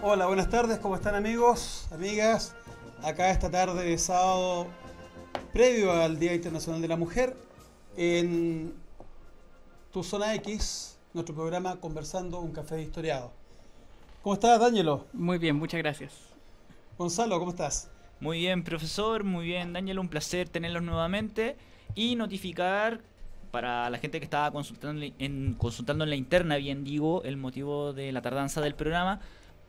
Hola, buenas tardes, ¿cómo están amigos, amigas? Acá esta tarde de sábado, previo al Día Internacional de la Mujer, en Tu Zona X, nuestro programa Conversando un Café Historiado. ¿Cómo estás, Danielo? Muy bien, muchas gracias. Gonzalo, ¿cómo estás? Muy bien, profesor, muy bien, Daniel, un placer tenerlos nuevamente y notificar para la gente que estaba consultando en, consultando en la interna, bien digo, el motivo de la tardanza del programa.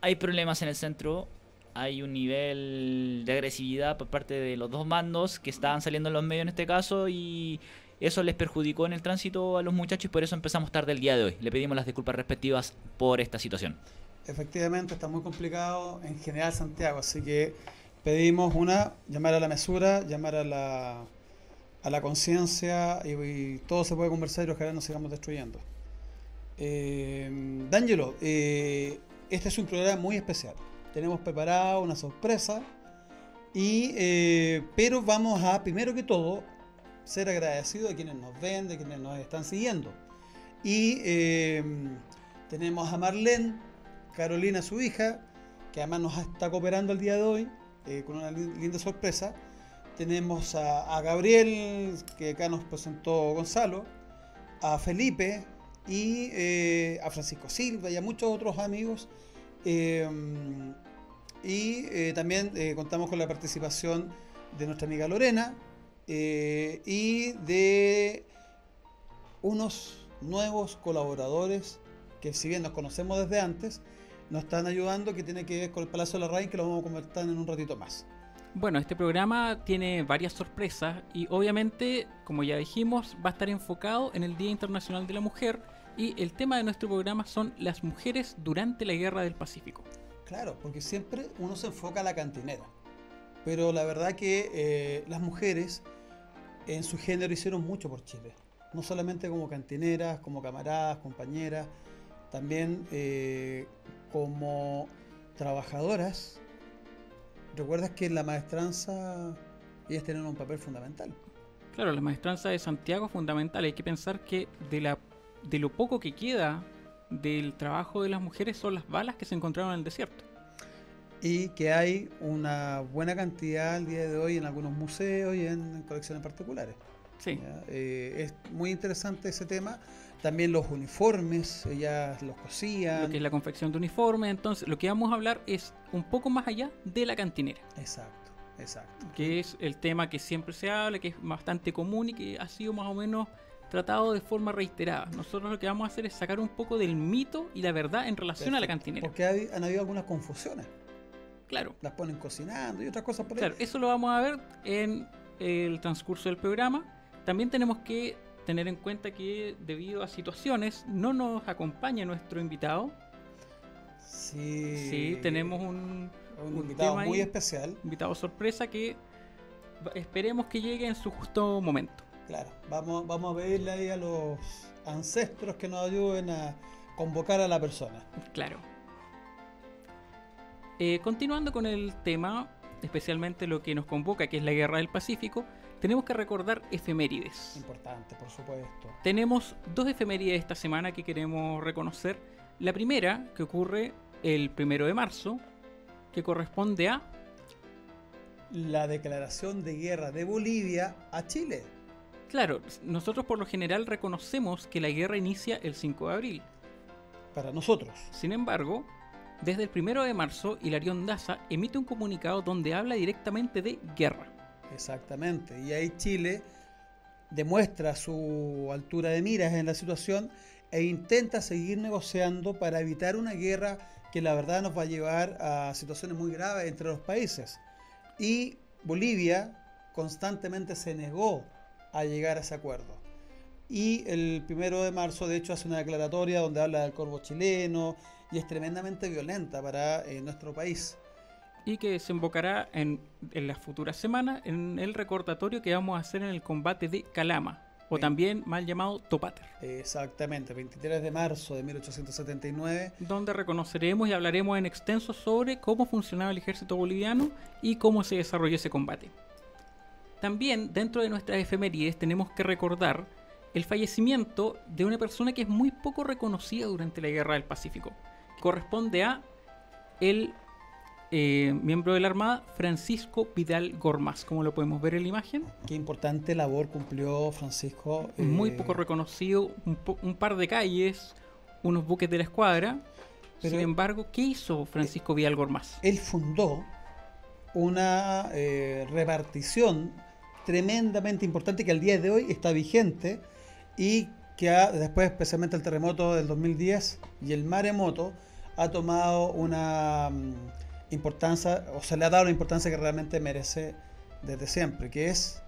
Hay problemas en el centro, hay un nivel de agresividad por parte de los dos mandos que estaban saliendo en los medios en este caso y eso les perjudicó en el tránsito a los muchachos y por eso empezamos tarde el día de hoy. Le pedimos las disculpas respectivas por esta situación. Efectivamente, está muy complicado en general Santiago, así que pedimos una, llamar a la mesura, llamar a la, a la conciencia y, todo se puede conversar y ojalá no sigamos destruyendo. Eh, D'Angelo, eh, este es un programa muy especial. Tenemos preparado una sorpresa, y, eh, pero vamos a, primero que todo, ser agradecidos a quienes nos ven, de quienes nos están siguiendo. Y eh, tenemos a Marlene, Carolina, su hija, que además nos está cooperando el día de hoy eh, con una linda sorpresa. Tenemos a, Gabriel, que acá nos presentó Gonzalo, a Felipe y eh, a Francisco Silva y a muchos otros amigos. y también contamos con la participación de nuestra amiga Lorena, eh, y de unos nuevos colaboradores que si bien nos conocemos desde antes, nos están ayudando, que tiene que ver con el Palacio de la Reina, que lo vamos a comentar en un ratito más. Bueno, este programa tiene varias sorpresas y obviamente, como ya dijimos, va a estar enfocado en el Día Internacional de la Mujer y el tema de nuestro programa son las mujeres durante la Guerra del Pacífico. Claro, porque siempre uno se enfoca a la cantinera, pero la verdad que eh, las mujeres en su género hicieron mucho por Chile. No solamente como cantineras, como camaradas, compañeras, también eh, como trabajadoras. ¿Recuerdas que en la maestranza ellas tienen un papel fundamental? Claro, la maestranza de Santiago es fundamental. Hay que pensar que de, la, de lo poco que queda del trabajo de las mujeres son las balas que se encontraron en el desierto y que hay una buena cantidad al día de hoy en algunos museos y en colecciones particulares. Sí. Eh, es muy interesante ese tema. También los uniformes, ellas los cosían. Lo que es la confección de uniformes. Entonces, lo que vamos a hablar es un poco más allá de la cantinera. Exacto, exacto. Que es el tema que siempre se habla, que es bastante común y que ha sido más o menos tratado de forma reiterada. Nosotros lo que vamos a hacer es sacar un poco del mito y la verdad en relación a la cantinera. Porque han habido algunas confusiones. Claro. Las ponen cocinando y otras cosas por ahí. Claro, eso lo vamos a ver en el transcurso del programa. También tenemos que tener en cuenta que debido a situaciones no nos acompaña nuestro invitado. Sí. Sí, tenemos un, un, invitado muy especial. Invitado sorpresa que esperemos que llegue en su justo momento. Claro, vamos, vamos a pedirle ahí a los ancestros que nos ayuden a convocar a la persona. Claro. Eh, continuando con el tema, especialmente lo que nos convoca, que es la Guerra del Pacífico, tenemos que recordar efemérides. Importante, por supuesto. Tenemos dos efemérides esta semana que queremos reconocer. La primera, que ocurre el primero de marzo, que corresponde a... La declaración de guerra de Bolivia a Chile. Claro, nosotros por lo general reconocemos que la guerra inicia el 5 de abril. Para nosotros. Sin embargo, desde el primero de marzo, Hilarión Daza emite un comunicado donde habla directamente de guerra. Exactamente, y ahí Chile demuestra su altura de miras en la situación e intenta seguir negociando para evitar una guerra que la verdad nos va a llevar a situaciones muy graves entre los países. Y Bolivia constantemente se negó a llegar a ese acuerdo. Y el primero de marzo, de hecho, hace una declaratoria donde habla del corvo chileno, y es tremendamente violenta para eh, nuestro país. Y que desembocará en, en las futuras semanas en el recordatorio que vamos a hacer en el combate de Calama, o también mal llamado Topater. Exactamente, 23 de marzo de 1879. Donde reconoceremos y hablaremos en extenso sobre cómo funcionaba el ejército boliviano y cómo se desarrolló ese combate. También dentro de nuestras efemérides tenemos que recordar el fallecimiento de una persona que es muy poco reconocida durante la Guerra del Pacífico, corresponde a el eh, miembro de la Armada, Francisco Vidal Gormaz, como lo podemos ver en la imagen. Qué importante labor cumplió Francisco. Muy eh, poco reconocido, un, po- un par de calles, unos buques de la escuadra. Pero- Sin embargo, ¿qué hizo Francisco Vidal Gormaz? Él fundó una eh, repartición tremendamente importante que al día de hoy está vigente y que ha, después, especialmente el terremoto del 2010 y el maremoto, ha tomado una mm, importancia, o se le ha dado la importancia que realmente merece desde siempre, que es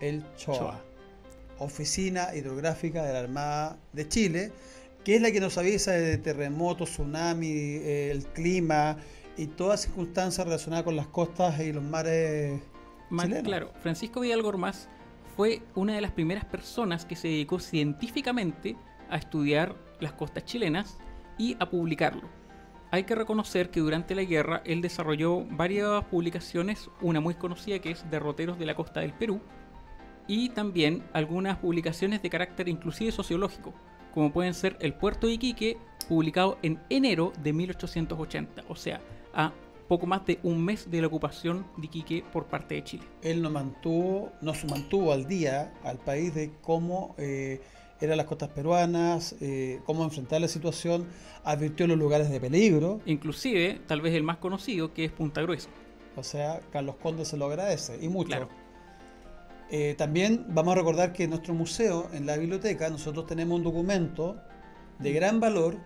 el CHOA, CHOA. Oficina Hidrográfica de la Armada de Chile, que es la que nos avisa de terremotos, tsunami, eh, el clima y todas circunstancias relacionadas con las costas y los mares Claro, Francisco Vidal Gormaz fue una de las primeras personas que se dedicó científicamente a estudiar las costas chilenas y a publicarlo. Hay que reconocer que durante la guerra él desarrolló varias publicaciones, una muy conocida que es Derroteros de la Costa del Perú, y también algunas publicaciones de carácter inclusive sociológico, como pueden ser El Puerto de Iquique, publicado en enero de 1880, o sea, a poco más de un mes de la ocupación de Iquique por parte de Chile. él nos mantuvo, nos mantuvo al día al país de cómo eh, eran las costas peruanas, eh, cómo enfrentar la situación, advirtió los lugares de peligro, Inclusive, tal vez el más conocido, que es Punta Gruesa. o sea, Carlos Conde se lo agradece y mucho. Claro. Eh, también vamos a recordar que en nuestro museo, en la biblioteca, nosotros tenemos un documento de gran valor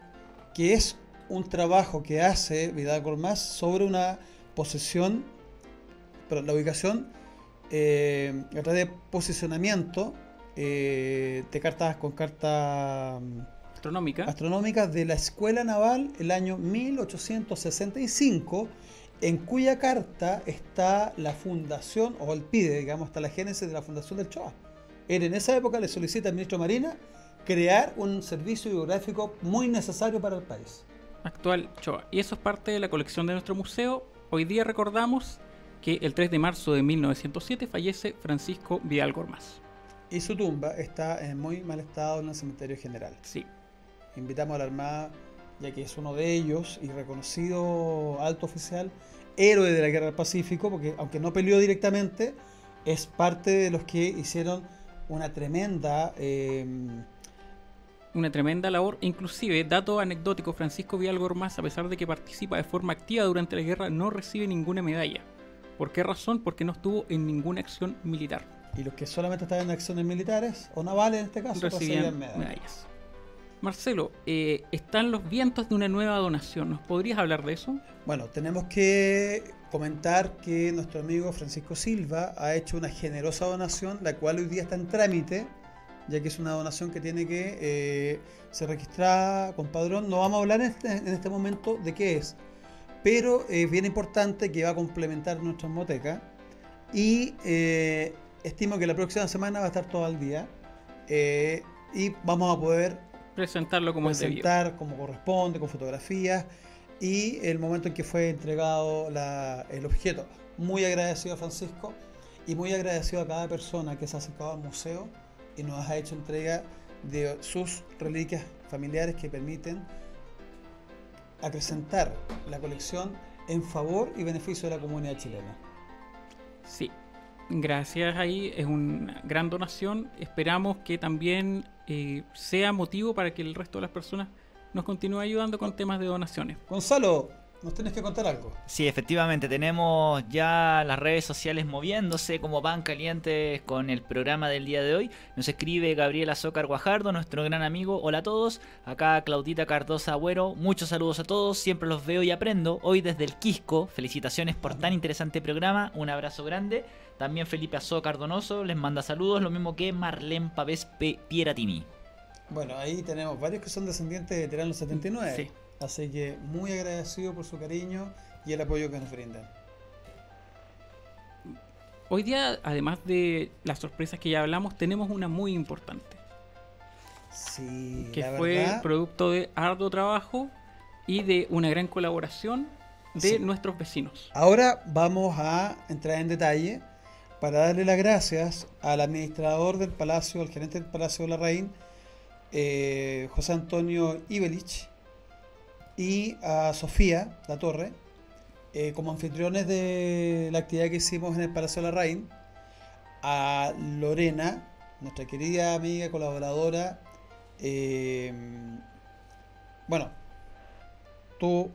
que es un trabajo que hace Vidal Gormaz sobre una posesión, pero la ubicación eh, a través de posicionamiento eh, de cartas con cartas mm, Astronómica. astronómicas de la Escuela Naval el año 1865, en cuya carta está la fundación, o el PIDE, digamos, está la génesis de la fundación del CHOA. Él en esa época le solicita al ministro Marina crear un servicio hidrográfico muy necesario para el país. Actual Choa. Y eso es parte de la colección de nuestro museo. Hoy día recordamos que el 3 de marzo de 1907 fallece Francisco Vidal Gormaz. Y su tumba está en muy mal estado en el cementerio general. Sí, Invitamos a la Armada, ya que es uno de ellos y reconocido alto oficial, héroe de la Guerra del Pacífico, porque aunque no peleó directamente, es parte de los que hicieron una tremenda... eh, una tremenda labor. Inclusive, dato anecdótico, Francisco Vidal Gormaz, a pesar de que participa de forma activa durante la guerra, no recibe ninguna medalla. ¿Por qué razón? Porque no estuvo en ninguna acción militar. y los que solamente estaban en acciones militares, o navales en este caso, recibían recibían medallas. medallas. Marcelo, eh, están los vientos de una nueva donación. ¿Nos podrías hablar de eso? Bueno, tenemos que comentar que nuestro amigo Francisco Silva ha hecho una generosa donación, la cual hoy día está en trámite, ya que es una donación que tiene que eh, ser registrada con padrón. No vamos a hablar en este, en este momento de qué es, pero es bien importante que va a complementar nuestra moteca y eh, estimo que la próxima semana va a estar todo al día eh, y vamos a poder Presentarlo como es debido. presentar como corresponde, con fotografías y el momento en que fue entregado la- el objeto. Muy agradecido a Francisco y muy agradecido a cada persona que se ha acercado al museo y nos ha hecho entrega de sus reliquias familiares que permiten acrecentar la colección en favor y beneficio de la comunidad chilena. Sí, gracias ahí, es una gran donación. Esperamos que también eh, sea motivo para que el resto de las personas nos continúe ayudando con temas de donaciones. Gonzalo, nos tienes que contar algo. Sí, efectivamente, tenemos ya las redes sociales moviéndose como pan calientes con el programa del día de hoy. Nos escribe Gabriela Zócar Guajardo, nuestro gran amigo. Hola a todos. Acá Claudita Cardosa Agüero. Muchos saludos a todos. Siempre los veo y aprendo. Hoy desde el Quisco. Felicitaciones por tan interesante programa. Un abrazo grande. También Felipe Azócar Donoso les manda saludos. Lo mismo que Marlene Pavés. Pieratini. Bueno, ahí tenemos varios que son descendientes de Tirano 79. Sí. Así que muy agradecido por su cariño y el apoyo que nos brindan. Hoy día, además de las sorpresas que ya hablamos, tenemos una muy importante, Sí, que la fue verdad, producto de arduo trabajo y de una gran colaboración de Sí. nuestros vecinos. Ahora vamos a entrar en detalle para darle las gracias al administrador del Palacio, al gerente del Palacio de la Reina, eh, José Antonio Ibelich, y a Sofía La Torre, eh, como anfitriones de la actividad que hicimos en el Palacio de la Rain, a Lorena, nuestra querida amiga, colaboradora. eh, bueno, tú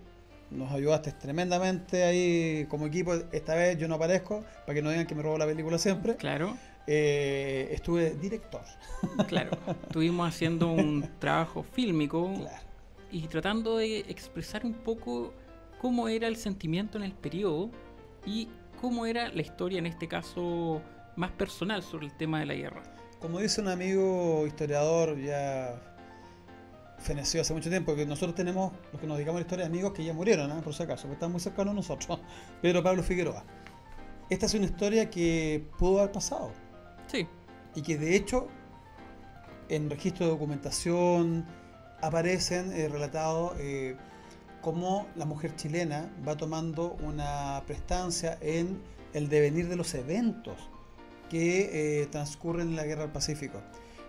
nos ayudaste tremendamente ahí como equipo. Esta vez yo no aparezco, para que no digan que me robo la película siempre. Claro, Eh, estuve director. claro. Estuvimos haciendo un trabajo fílmico Claro. Y tratando de expresar un poco cómo era el sentimiento en el periodo y cómo era la historia, en este caso más personal, sobre el tema de la guerra. Como dice un amigo historiador ya fenecido hace mucho tiempo, que nosotros tenemos, los que nos dedicamos a la historia, amigos que ya murieron, ¿eh? por si acaso, que están muy cercanos a nosotros. Pedro Pablo Figueroa. Esta es una historia que pudo haber pasado Sí, y que de hecho en registro de documentación aparecen eh, relatados eh, cómo la mujer chilena va tomando una prestancia en el devenir de los eventos que eh, transcurren en la guerra del Pacífico.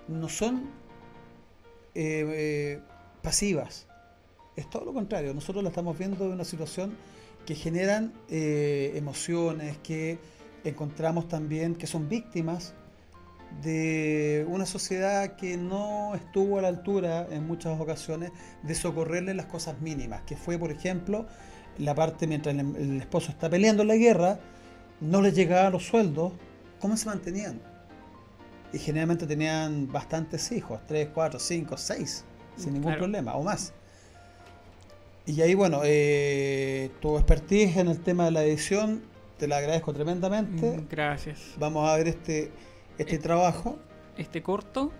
No son eh, pasivas, es todo lo contrario. Nosotros la estamos viendo en una situación que generan emociones, que encontramos también que son víctimas de una sociedad que no estuvo a la altura en muchas ocasiones de socorrerle las cosas mínimas, que fue, por ejemplo, la parte mientras el, el esposo está peleando en la guerra, no les llegaban los sueldos, ¿cómo se mantenían? Y generalmente tenían bastantes hijos, 3, 4, 5, 6, sin ningún Claro. problema, o más. Y ahí, bueno, eh, tu expertise en el tema de la edición, te la agradezco tremendamente. mm, gracias. Vamos a ver este, este Eh. trabajo. Este corto,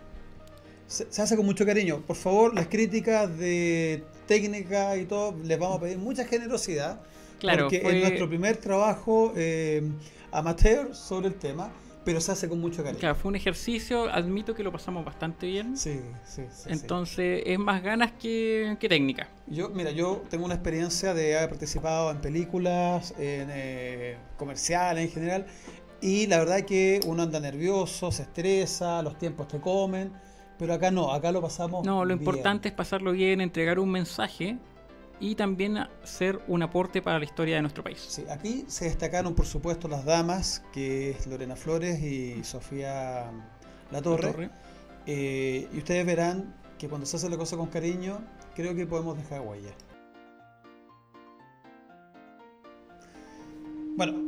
Se, se hace con mucho cariño. Por favor, las críticas de técnica y todo, les vamos a pedir mucha generosidad. claro, porque fue, es nuestro primer trabajo eh, amateur sobre el tema, pero se hace con mucho cariño. claro, fue un ejercicio, admito que lo pasamos bastante bien. Sí, sí, sí, sí. Entonces es más ganas que, que técnica. Yo, mira, yo tengo una experiencia de haber participado en películas, en eh, comerciales en general, y la verdad que uno anda nervioso, se estresa, los tiempos te comen, pero acá no, acá lo pasamos. No, lo bien. importante es pasarlo bien, entregar un mensaje y también ser un aporte para la historia de nuestro país. Sí, aquí se destacaron, por supuesto, las damas, que es Lorena Flores y Sofía La Torre. Torre. Eh, y ustedes verán que cuando se hace la cosa con cariño, creo que podemos dejar huella. Bueno,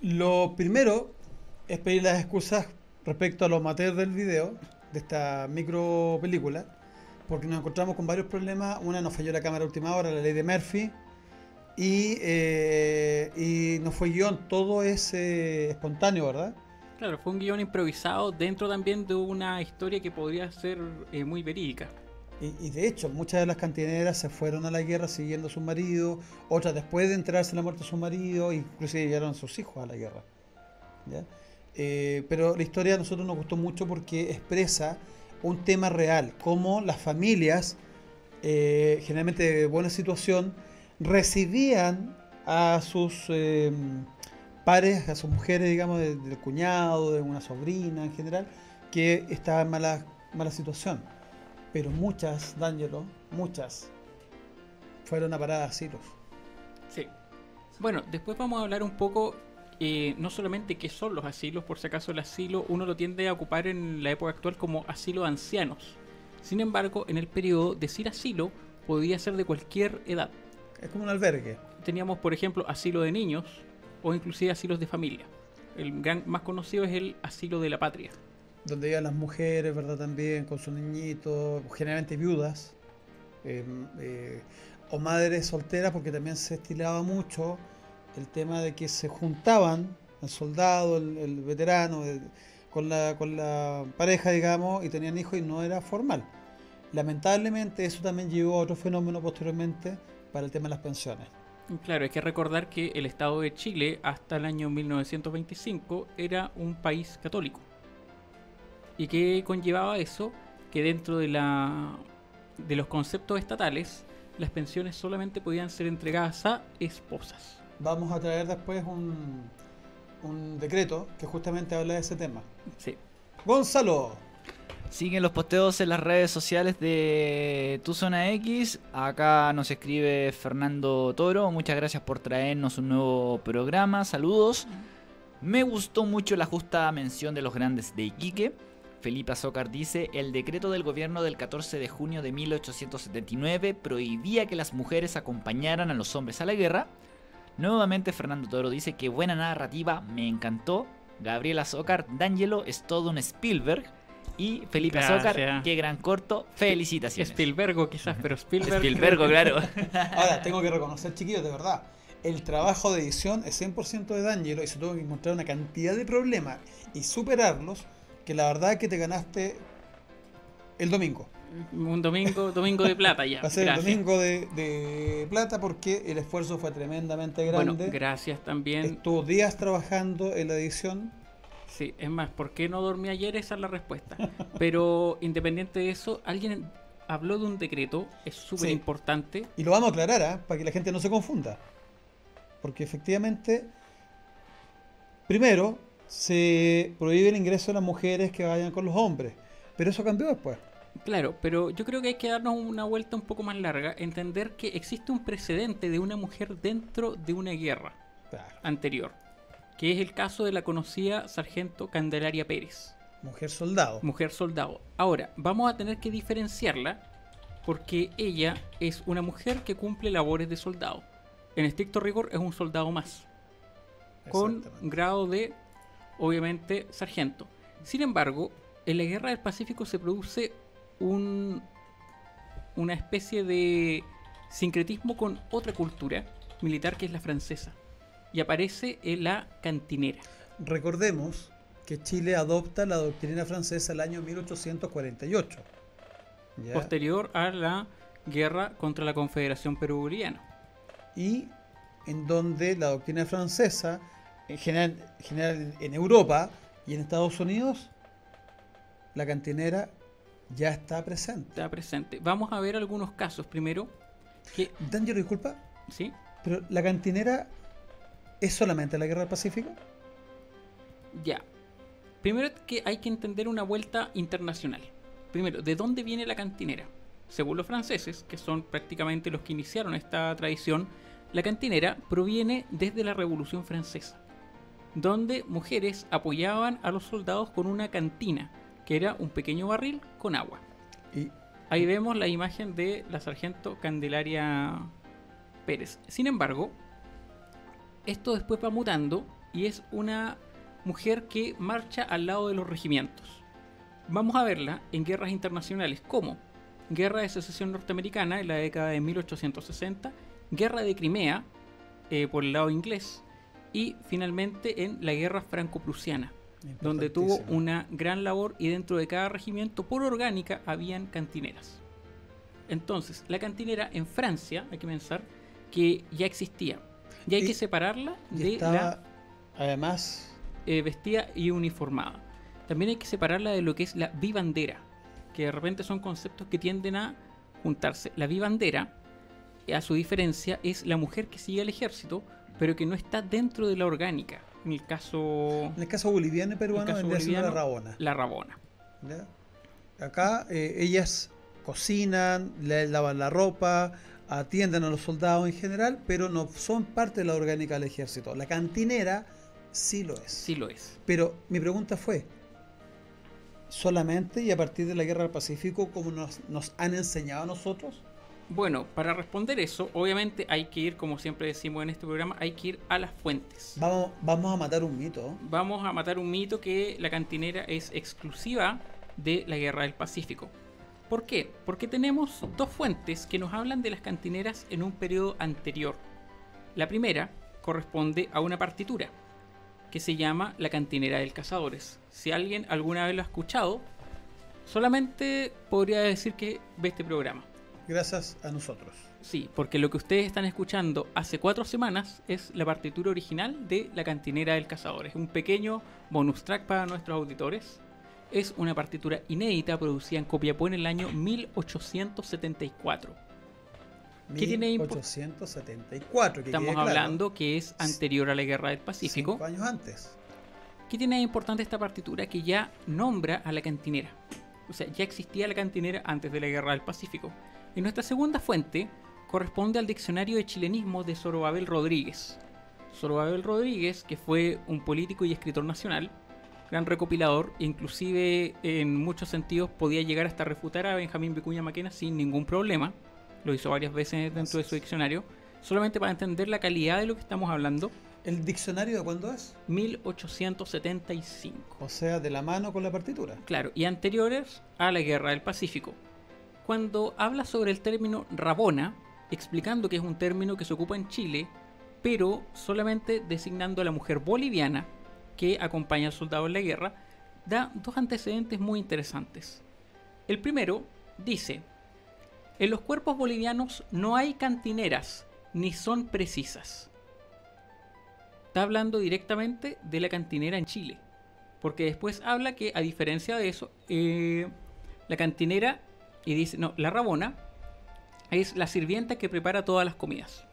lo primero es pedir las excusas respecto a los materiales del video, de esta micro película, porque nos encontramos con varios problemas. Una nos falló la cámara a última hora, la ley de Murphy, y, eh, y no fue guion, todo es eh, espontáneo, ¿verdad? Claro, fue un guion improvisado dentro también de una historia que podría ser eh, muy verídica. Y, de hecho, muchas de las cantineras se fueron a la guerra siguiendo a su marido, otras después de enterarse de la muerte de su marido, inclusive llevaron a sus hijos a la guerra. Eh, pero la historia a nosotros nos gustó mucho porque expresa un tema real, cómo las familias, eh, generalmente de buena situación, recibían a sus eh, pares, a sus mujeres, digamos, de- del cuñado, de una sobrina en general, que estaban en mala, mala situación pero muchas, D'Angelo, muchas, fueron a parar a asilos. Sí. Bueno, después vamos a hablar un poco, eh, no solamente qué son los asilos, por si acaso el asilo uno lo tiende a ocupar en la época actual como asilo de ancianos. Sin embargo, en el periodo, decir asilo podía ser de cualquier edad. Es como un albergue. Teníamos, por ejemplo, asilo de niños o inclusive asilos de familia. El gran más conocido es el asilo de la patria. Donde iban las mujeres, ¿verdad? También con sus niñitos, generalmente viudas, eh, eh, o madres solteras, porque también se estilaba mucho el tema de que se juntaban el soldado, el, veterano, el- con, la, con la pareja, digamos, y tenían hijos y no era formal. Lamentablemente eso también llevó a otro fenómeno posteriormente para el tema de las pensiones. Claro, hay que recordar que el Estado de Chile hasta el año 1925 era un país católico. ¿Y qué conllevaba eso? Que dentro de, la, de los conceptos estatales, las pensiones solamente podían ser entregadas a esposas. Vamos a traer después un, un decreto que justamente habla de ese tema. Sí. Gonzalo, Siguen los posteos en las redes sociales de Tu Zona X. Acá nos escribe Fernando Toro. Muchas gracias por traernos un nuevo programa. Saludos. Me gustó mucho la justa mención de los grandes de Iquique. Felipe Azócar dice, el decreto del gobierno del 14 de junio de 1879 prohibía que las mujeres acompañaran a los hombres a la guerra. Nuevamente Fernando Toro dice que buena narrativa, me encantó. Gabriel Azócar, D'Angelo es todo un Spielberg. Y Felipe Azócar, Gracias. qué gran corto, felicitaciones. Spielbergo quizás, pero Spielberg. Spielberg, claro. Ahora, tengo que reconocer, chiquillos, de verdad, el trabajo de edición es 100% de D'Angelo y se tuvo que encontrar una cantidad de problemas y superarlos que la verdad es que te ganaste el domingo. Un domingo, domingo de plata ya. Va a ser Gracias. el domingo de, de plata porque el esfuerzo fue tremendamente Bueno, grande. gracias también. Estuvo días trabajando en la edición. Sí, es más, ¿por qué no dormí ayer? Esa es la respuesta. Pero independiente de eso, alguien habló de un decreto, es súper Sí. importante. Y lo vamos a aclarar ¿ah? para que la gente no se confunda. Porque efectivamente, primero, se prohíbe el ingreso de las mujeres que vayan con los hombres. Pero eso cambió después. Claro, pero yo creo que hay que darnos una vuelta un poco más larga, entender que existe un precedente de una mujer dentro de una guerra Claro. anterior, que es el caso de la conocida sargento Candelaria Pérez, Mujer soldado. mujer soldado. Ahora, vamos a tener que diferenciarla porque ella es una mujer que cumple labores de soldado. En estricto rigor es un soldado más, con grado de, obviamente, sargento. Sin embargo, en la guerra del Pacífico se produce un, una especie de sincretismo con otra cultura militar que es la francesa. Y aparece en la cantinera. Recordemos que Chile adopta la doctrina francesa el año 1848. ¿ya? posterior a la guerra contra la Confederación Perú-Boliviana. y en donde la doctrina francesa, en general, en general en Europa y en Estados Unidos, la cantinera ya está presente. Está presente. Vamos a ver algunos casos primero. Que, disculpa, ¿sí? pero la cantinera es solamente la guerra del Pacífico. Ya. Primero que hay que entender una vuelta internacional. Primero, ¿de dónde viene la cantinera? Según los franceses, que son prácticamente los que iniciaron esta tradición, la cantinera proviene desde la Revolución Francesa, donde mujeres apoyaban a los soldados con una cantina, que era un pequeño barril con agua. Y Ahí vemos la imagen de la sargento Candelaria Pérez. Sin embargo, esto después va mutando y es una mujer que marcha al lado de los regimientos. Vamos a verla en guerras internacionales como Guerra de Secesión Norteamericana en la década de 1860, Guerra de Crimea eh, por el lado inglés y finalmente en la Guerra Franco-Prusiana donde tuvo una gran labor y dentro de cada regimiento por orgánica habían cantineras. Entonces, la cantinera en Francia, hay que pensar, que ya existía. Y hay Y- que separarla de estaba, la además, eh, vestida y uniformada. También hay que separarla de lo que es la vivandera, que de repente son conceptos que tienden a juntarse. La vivandera, a su diferencia, es la mujer que sigue al ejército, pero que no está dentro de la orgánica. En el caso, en el caso boliviano y peruano, caso vendría siendo la boliviano, rabona. la rabona. ¿ya? Acá eh, ellas cocinan, le lavan la ropa, atienden a los soldados en general, pero no son parte de la orgánica del ejército. La cantinera sí lo es. Sí lo es. Pero mi pregunta fue, ¿solamente y a partir de la guerra del Pacífico como nos, nos han enseñado a nosotros? Bueno, para responder eso, obviamente hay que ir, como siempre decimos en este programa, hay que ir a las fuentes. Vamos, vamos a matar un mito. Vamos a matar un mito que la cantinera es exclusiva de la Guerra del Pacífico. ¿Por qué? Porque tenemos dos fuentes que nos hablan de las cantineras en un periodo anterior. La primera corresponde a una partitura que se llama La cantinera del cazadores. Si alguien alguna vez lo ha escuchado, solamente podría decir que ve este programa. Gracias a nosotros. Sí, porque lo que ustedes están escuchando hace cuatro semanas es la partitura original de La Cantinera del Cazador. Es un pequeño bonus track para nuestros auditores. Es una partitura inédita producida en Copiapó en el año 1874. ¿Qué tiene impo- 1874. que Estamos claro. hablando que es anterior a la Guerra del Pacífico. Cinco años antes. ¿Qué tiene de importante esta partitura? Que ya nombra a la cantinera. O sea, ya existía la cantinera antes de la Guerra del Pacífico. Y nuestra segunda fuente corresponde al diccionario de chilenismo de Zorobabel Rodríguez. Zorobabel Rodríguez, que fue un político y escritor nacional, gran recopilador, inclusive en muchos sentidos podía llegar hasta refutar a Benjamín Vicuña Maquena sin ningún problema. Lo hizo varias veces dentro de su diccionario, solamente para entender la calidad de lo que estamos hablando. ¿El diccionario de cuándo es? 1875. O sea, de la mano con la partitura. Claro, y anteriores a la Guerra del Pacífico. Cuando habla sobre el término rabona, explicando que es un término que se ocupa en Chile, pero solamente designando a la mujer boliviana que acompaña al soldado en la guerra, da dos antecedentes muy interesantes. El primero dice, en los cuerpos bolivianos no hay cantineras, ni son precisas. Está hablando directamente de la cantinera en Chile, porque después habla que a diferencia de eso, eh, la cantinera, y dice, no, la rabona, es la sirvienta que prepara todas las comidas.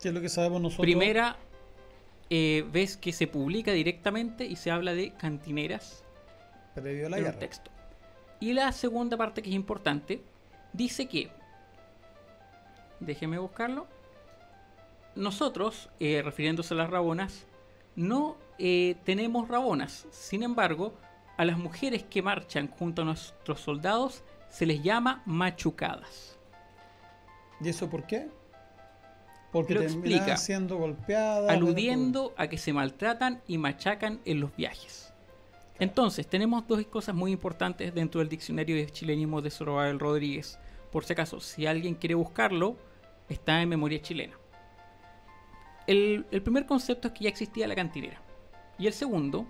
¿Qué es lo que sabemos nosotros? Primera eh, ves que se publica directamente y se habla de cantineras Previo a la en un guerra. texto. Y la segunda parte que es importante dice que, déjeme buscarlo, nosotros, eh, refiriéndose a las rabonas, no eh, tenemos rabonas. Sin embargo, a las mujeres que marchan junto a nuestros soldados se les llama machucadas. ¿Y eso por qué? Porque Lo explica, siendo golpeadas. aludiendo a que se maltratan y machacan en los viajes. Entonces, tenemos dos cosas muy importantes dentro del diccionario de chilenismo de Zorobabel Rodríguez. Por si acaso, si alguien quiere buscarlo, está en memoria chilena. El, el primer concepto es que ya existía la cantinera. Y el segundo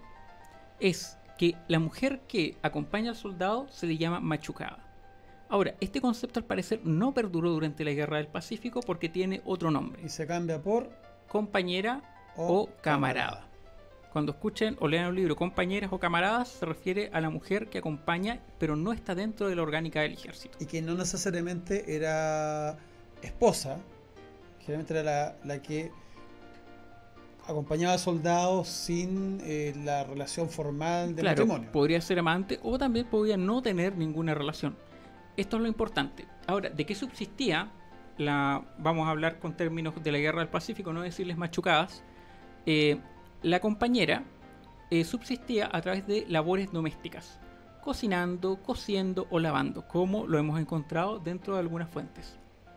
es que la mujer que acompaña al soldado se le llama machucada. Ahora, este concepto al parecer no perduró durante la Guerra del Pacífico porque tiene otro nombre Y se cambia por compañera o, camarada. Cuando escuchen o lean un libro compañeras o camaradas, se refiere a la mujer que acompaña, pero no está dentro de la orgánica del ejército. Y que no necesariamente era esposa, generalmente era la, la que acompañaba a soldados sin eh, la relación formal de claro, matrimonio. podría ser amante o también podría no tener ninguna relación. Esto es lo importante. Ahora, ¿de qué subsistía? La, vamos a hablar con términos de la guerra del Pacífico, no decirles machucadas. Eh, la compañera eh, subsistía a través de labores domésticas, cocinando, cosiendo o lavando, como lo hemos encontrado dentro de algunas fuentes.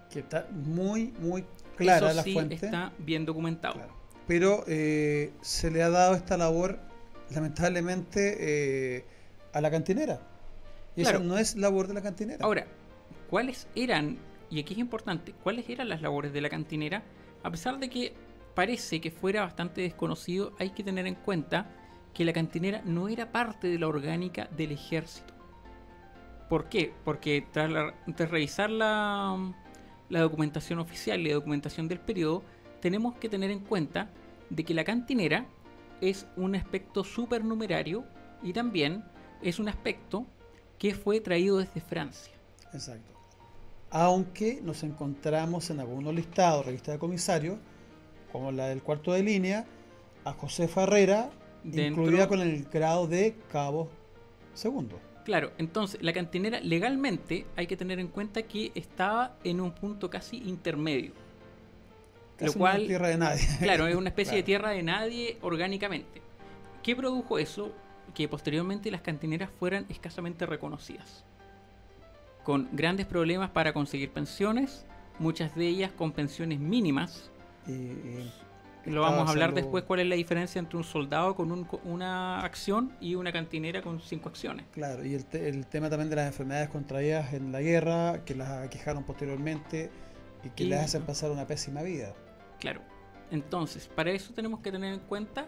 Que está muy, muy clara Eso la sí fuente. está bien documentado. Claro. Pero eh, se le ha dado esta labor, lamentablemente, eh, a la cantinera. Y Claro. eso no es labor de la cantinera. Ahora, ¿cuáles eran, y aquí es importante, cuáles eran las labores de la cantinera? A pesar de que parece que fuera bastante desconocido, hay que tener en cuenta que la cantinera no era parte de la orgánica del ejército. ¿Por qué? Porque tras, la- tras revisar la, la documentación oficial y la documentación del periodo, tenemos que tener en cuenta de que la cantinera es un aspecto supernumerario y también es un aspecto que fue traído desde Francia. Exacto. Aunque nos encontramos en algunos listados, revistas de comisarios, como la del cuarto de línea, a José Ferrera, Dentro- incluida con el grado de cabo segundo. Claro, entonces la cantinera legalmente hay que tener en cuenta que estaba en un punto casi intermedio. Casi Lo cual- una tierra de nadie. Claro, es una especie de tierra de nadie orgánicamente. ¿Qué produjo eso? Que posteriormente las cantineras fueran escasamente reconocidas. Con grandes problemas para conseguir pensiones, muchas de ellas con pensiones mínimas. Y- y Lo vamos a hablar después cuál es la diferencia entre un soldado con un- una acción y una cantinera con cinco acciones. Claro, y el, te- el tema también de las enfermedades contraídas en la guerra, que las aquejaron posteriormente y que Y- les hacen pasar una pésima vida. Claro. Entonces, para eso tenemos que tener en cuenta,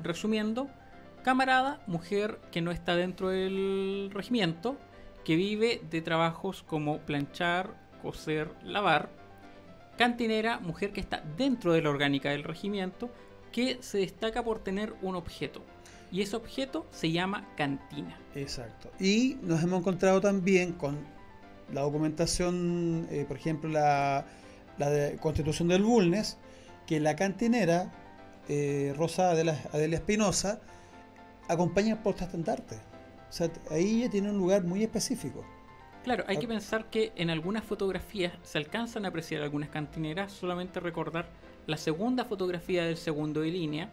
resumiendo, camarada, mujer que no está dentro del regimiento, que vive de trabajos como planchar, coser, lavar. Cantinera, mujer que está dentro de la orgánica del regimiento, que se destaca por tener un objeto. Y ese objeto se llama cantina. Exacto. Y nos hemos encontrado también con la documentación, eh, por ejemplo, la, Constitución del Bulnes, que la cantinera, eh, Rosa Adela, Espinosa, acompaña por estandarte. O sea, ahí ya tiene un lugar muy específico. Claro, hay Ah. que pensar que en algunas fotografías se alcanzan a apreciar algunas cantineras, solamente recordar la segunda fotografía del segundo de línea.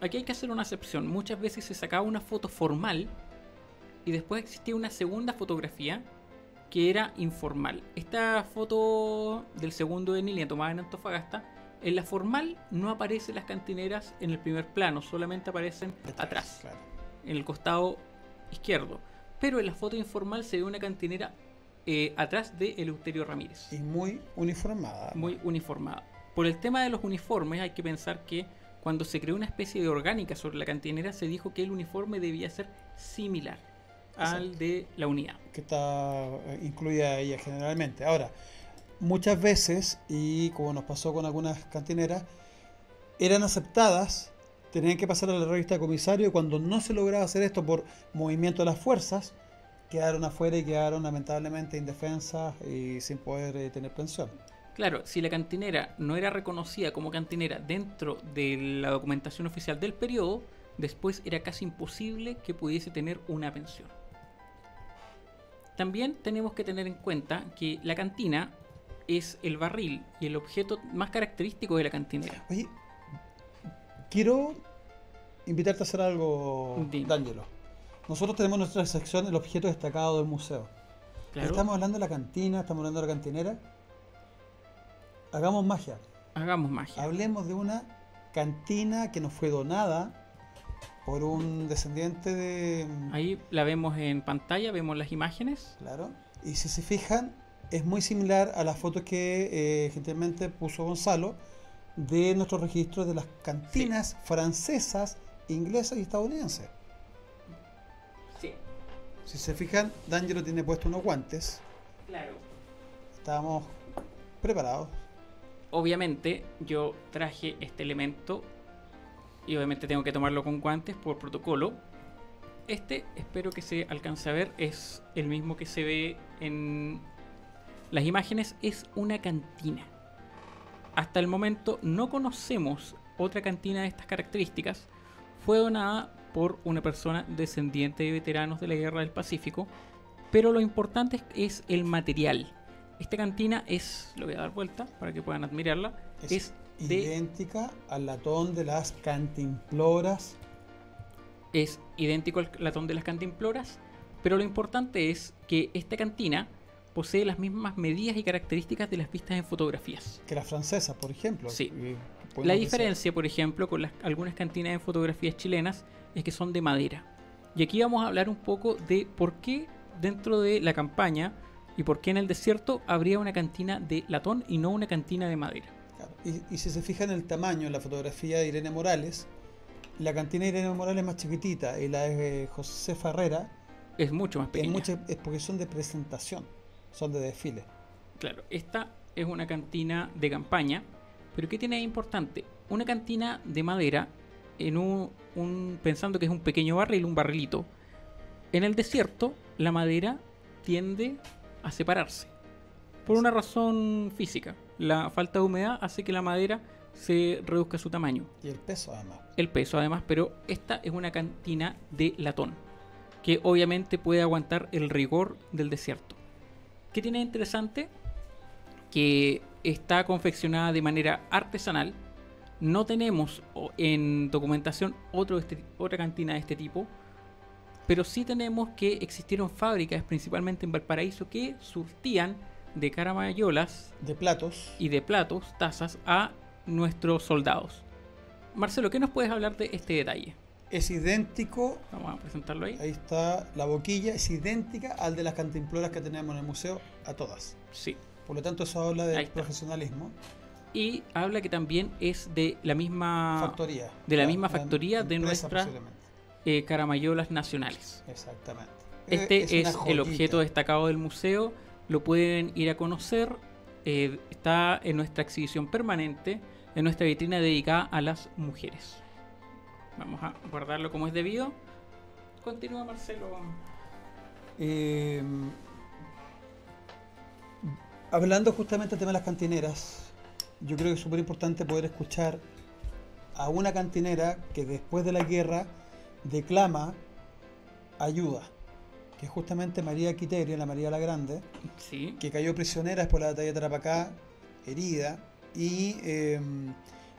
Aquí hay que hacer una excepción. Muchas veces se sacaba una foto formal y después existía una segunda fotografía que era informal. Esta foto del segundo de línea tomada en Antofagasta, en la formal no aparecen las cantineras en el primer plano, solamente aparecen atrás Claro. en el costado izquierdo. Pero en la foto informal se ve una cantinera eh, atrás de Eleuterio Ramírez, Y muy uniformada. muy uniformada. Por el tema de los uniformes hay que pensar que cuando se creó una especie de orgánica sobre la cantinera se dijo que el uniforme debía ser similar al Exacto. de la unidad. que está eh, incluida ella generalmente. Ahora, muchas veces, y como nos pasó con algunas cantineras, eran aceptadas, tenían que pasar a la revista de comisario y cuando no se lograba hacer esto por movimiento de las fuerzas, quedaron afuera y quedaron lamentablemente indefensas y sin poder eh, tener pensión. Claro, si la cantinera no era reconocida como cantinera dentro de la documentación oficial del periodo, después era casi imposible que pudiese tener una pensión. También tenemos que tener en cuenta que la cantina es el barril y el objeto más característico de la cantinera. Oye, quiero invitarte a hacer algo, Dime. D'Angelo. Nosotros tenemos nuestra sección El objeto destacado del museo. Claro, Estamos hablando de la cantina, estamos hablando de la cantinera. Hagamos magia. hagamos magia. Hablemos de una cantina que nos fue donada por un descendiente de. Ahí la vemos en pantalla, vemos las imágenes. Claro. Y si se fijan, es muy similar a las fotos que eh, gentilmente puso Gonzalo de nuestros registros de las cantinas francesas, inglesas y estadounidenses. Sí, Si se fijan, D'Angelo tiene puesto unos guantes. claro. Estábamos preparados. obviamente yo traje este elemento y obviamente tengo que tomarlo con guantes por protocolo. Este, espero que se alcance a ver, es el mismo que se ve en las imágenes, es una cantina. Hasta el momento no conocemos otra cantina de estas características. Fue donada por una persona descendiente de veteranos de la Guerra del Pacífico, pero lo importante es, el material. Esta cantina es, lo voy a dar vuelta para que puedan admirarla, Es, es de idéntica al latón de las cantimploras. es idéntico al latón de las cantimploras, pero lo importante es que esta cantina posee las mismas medidas y características de las vistas en fotografías. que las francesas, por ejemplo. Sí. La diferencia, por ejemplo, con las, algunas cantinas en fotografías chilenas es que son de madera. Y aquí vamos a hablar un poco de por qué dentro de la campaña y por qué en el desierto habría una cantina de latón y no una cantina de madera. Claro. Y, y si se fijan en el tamaño en la fotografía de Irene Morales, la cantina de Irene Morales es más chiquitita y la de José Ferrera Es mucho más es, pequeña. mucho- es porque son de presentación, son de desfile. Claro, esta es una cantina de campaña, pero ¿qué tiene de importante? Una cantina de madera, en un, un- pensando que es un pequeño barril, un barrilito. En el desierto, la madera tiende a separarse, por una razón física. La falta de humedad hace que la madera se reduzca su tamaño, Y el peso además. el peso además, pero esta es una cantina de latón, que obviamente puede aguantar el rigor del desierto. ¿Qué tiene de interesante? Que está confeccionada de manera artesanal. No tenemos en documentación otro este- otra cantina de este tipo, pero sí tenemos que existieron fábricas, principalmente en Valparaíso, que surtían de caramayolas De platos. y de platos, tazas a nuestros soldados. Marcelo, ¿qué nos puedes hablar de este detalle? Es idéntico, Vamos a presentarlo ahí. ahí está la boquilla, es idéntica al de las cantimploras que tenemos en el museo, a todas. Sí. Por lo tanto, eso habla del profesionalismo. Y habla que también es de la misma factoría. de la misma factoría de empresa nuestra- posiblemente. eh, caramayolas nacionales. Exactamente. Este es, el objeto destacado del museo. Lo pueden ir a conocer. eh, está en nuestra exhibición permanente, en nuestra vitrina dedicada a las mujeres. Vamos a guardarlo como es debido. Continúa Marcelo. Eh, hablando justamente del tema de las cantineras, yo creo que es súper importante poder escuchar a una cantinera que después de la guerra declama ayuda. que es justamente María Quiteria, la María la Grande, Sí. que cayó prisionera después de la batalla de Tarapacá, herida, y eh,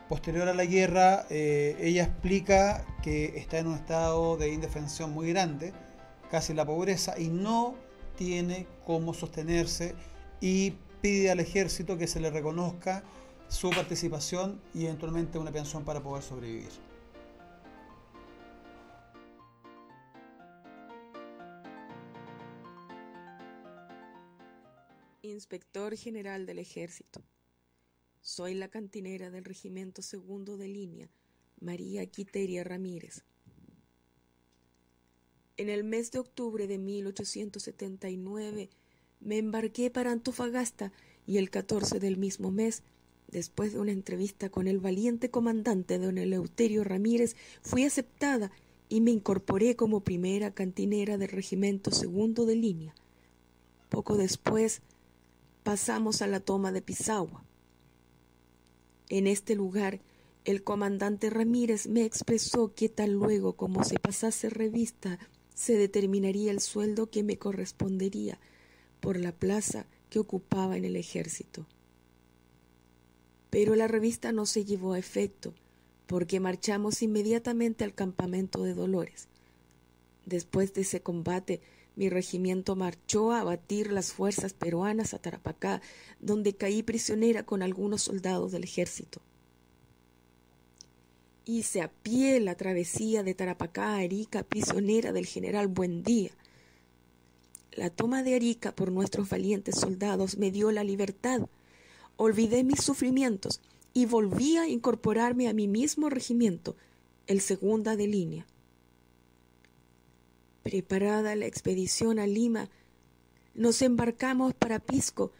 posterior a la guerra eh, ella explica que está en un estado de indefensión muy grande, casi la pobreza, y no tiene cómo sostenerse y pide al ejército que se le reconozca su participación y eventualmente una pensión para poder sobrevivir. Inspector General del Ejército. Soy la cantinera del Regimiento Segundo de Línea, María Quiteria Ramírez. En el mes de octubre de 1879 me embarqué para Antofagasta y el 14 del mismo mes, después de una entrevista con el valiente comandante don Eleuterio Ramírez, fui aceptada y me incorporé como primera cantinera del Regimiento Segundo de Línea. Poco después pasamos a la toma de Pisagua. En este lugar, el comandante Ramírez me expresó que tal luego como se pasase revista, se determinaría el sueldo que me correspondería por la plaza que ocupaba en el ejército. Pero la revista no se llevó a efecto, porque marchamos inmediatamente al campamento de Dolores. Después de ese combate, mi regimiento marchó a abatir las fuerzas peruanas a Tarapacá, donde caí prisionera con algunos soldados del ejército. Hice a pie la travesía de Tarapacá a Arica, prisionera del general Buendía. La toma de Arica por nuestros valientes soldados me dio la libertad. Olvidé mis sufrimientos y volví a incorporarme a mi mismo regimiento, el segunda de línea. Preparada la expedición a Lima, nos embarcamos para Pisco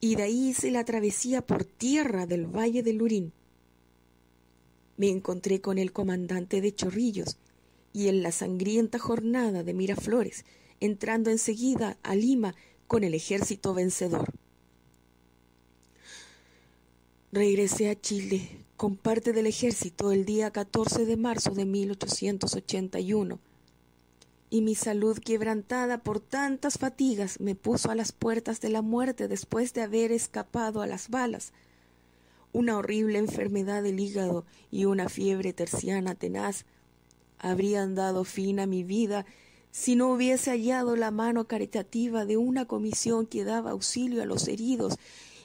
y de ahí hice la travesía por tierra del Valle del Lurín. Me encontré con el comandante de Chorrillos y en la sangrienta jornada de Miraflores, entrando enseguida a Lima con el ejército vencedor. Regresé a Chile con parte del ejército el día 14 de marzo de 1881 y mi salud quebrantada por tantas fatigas me puso a las puertas de la muerte después de haber escapado a las balas. Una horrible enfermedad del hígado y una fiebre terciana tenaz habrían dado fin a mi vida si no hubiese hallado la mano caritativa de una comisión que daba auxilio a los heridos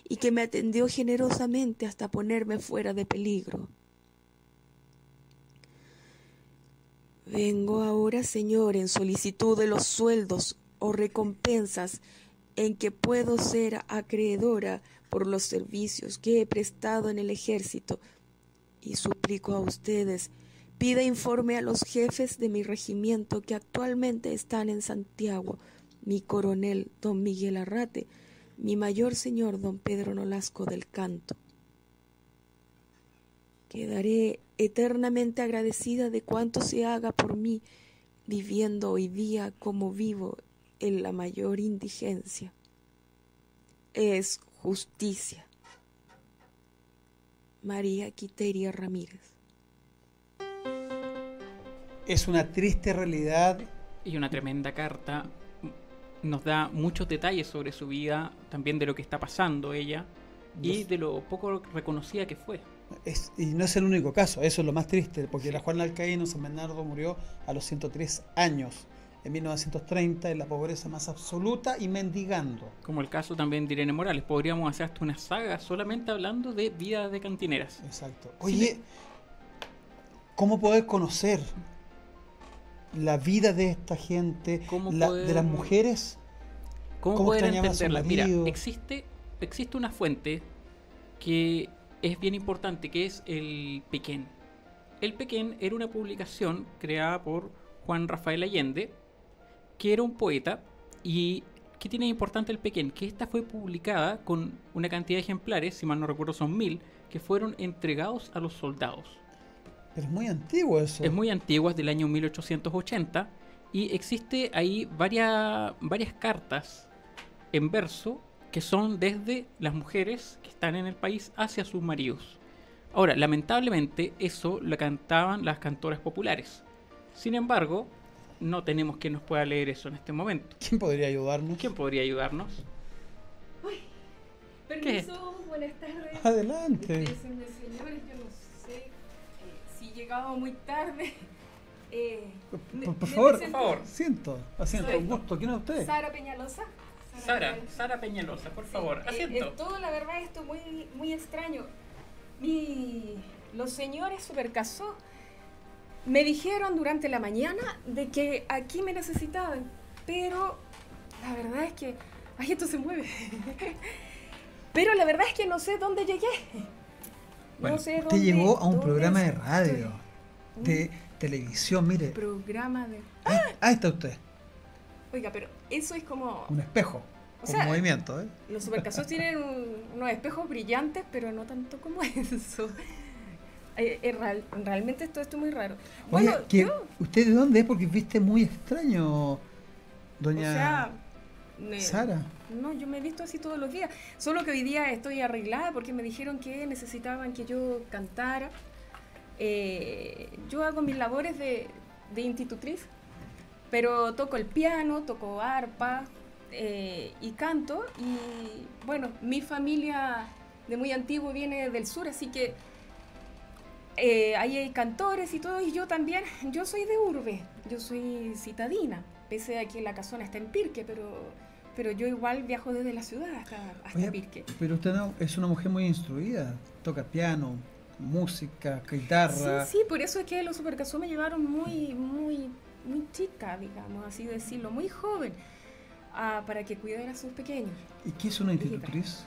y que me atendió generosamente hasta ponerme fuera de peligro. Vengo ahora, Señor, en solicitud de los sueldos o recompensas en que puedo ser acreedora por los servicios que he prestado en el ejército, y suplico a ustedes pida informe a los jefes de mi regimiento que actualmente están en Santiago, mi coronel don Miguel Arrate, mi mayor señor don Pedro Nolasco del Canto. Quedaré eternamente agradecida de cuanto se haga por mí, viviendo hoy día como vivo en la mayor indigencia. Es justicia. María Quiteria Ramírez. Es una triste realidad Y una tremenda carta. Nos da muchos detalles sobre su vida, también de lo que está pasando ella y de lo poco reconocida que fue. Es- y no es el único caso, eso es lo más triste, porque la Juana Alcaíno San Bernardo murió a los 103 años, en 1930, en la pobreza más absoluta y mendigando. Como el caso también de Irene Morales. Podríamos hacer hasta una saga solamente hablando de vida de cantineras. Exacto. Oye, ¿cómo poder conocer la vida de esta gente, ¿Cómo la- poder- de las mujeres? ¿Cómo, ¿Cómo poder entenderla? Mira, existe, existe una fuente que es bien importante, que es el Pequén. El Pequén era una publicación creada por Juan Rafael Allende, que era un poeta, y ¿qué tiene importante el Pequén? Que esta fue publicada con una cantidad de ejemplares, si mal no recuerdo son mil, que fueron entregados a los soldados. Pero es muy antiguo eso. Es muy antigua, es del año 1880 y existe ahí varias, varias cartas en verso que son desde las mujeres que están en el país hacia sus maridos. Ahora, lamentablemente eso lo cantaban las cantoras populares. Sin embargo, no tenemos quien nos pueda leer eso en este momento. ¿Quién podría ayudarnos? ¿Quién podría ayudarnos? Permiso, buenas tardes. Adelante. Señores, yo no sé eh, si he llegado muy tarde. Eh, Por, por me favor. Por favor. asiento, asiento, un gusto. ¿Quién es usted? Sara Peñalosa. Sara. Sara Peñalosa, por Sí, favor, eh, asiento. eh, todo, la verdad, esto muy, muy extraño. Mi, los señores Supercasó me dijeron durante la mañana de que aquí me necesitaban, pero la verdad es que... Ay, esto se mueve. pero la verdad es que no sé dónde llegué. Bueno, no sé usted dónde- llegó a un programa de estoy. radio, de televisión, mire. Programa de... Ahí, ahí está usted, Oiga, pero eso es como... un espejo, O sea, movimiento, ¿eh? Los supercasos tienen un- unos espejos brillantes, pero no tanto como eso. Eh, eh, real- realmente esto, esto es muy raro. Oye, Bueno, que yo, ¿usted de dónde es? Porque viste muy extraño, doña o sea, me- Sara. no, yo me he visto así todos los días. Solo que hoy día estoy arreglada porque me dijeron que necesitaban que yo cantara. Eh, yo hago mis labores de, de institutriz, pero toco el piano, toco arpa eh, y canto. Y bueno, mi familia de muy antiguo viene del sur, así que eh, ahí hay cantores y todo, y yo también, yo soy de urbe, yo soy citadina, pese a que la casona está en Pirque, pero, pero yo igual viajo desde la ciudad hasta, hasta Oye, Pirque. pero usted no- es una mujer muy instruida, toca piano, música, guitarra. Sí, sí, por eso es que los supercasos me llevaron muy, muy, muy chica, digamos, así decirlo, muy joven, ah, para que cuidara a sus pequeños. ¿Y qué es una institutriz?